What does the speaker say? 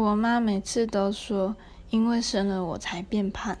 我妈每次都说因为生了我才变胖。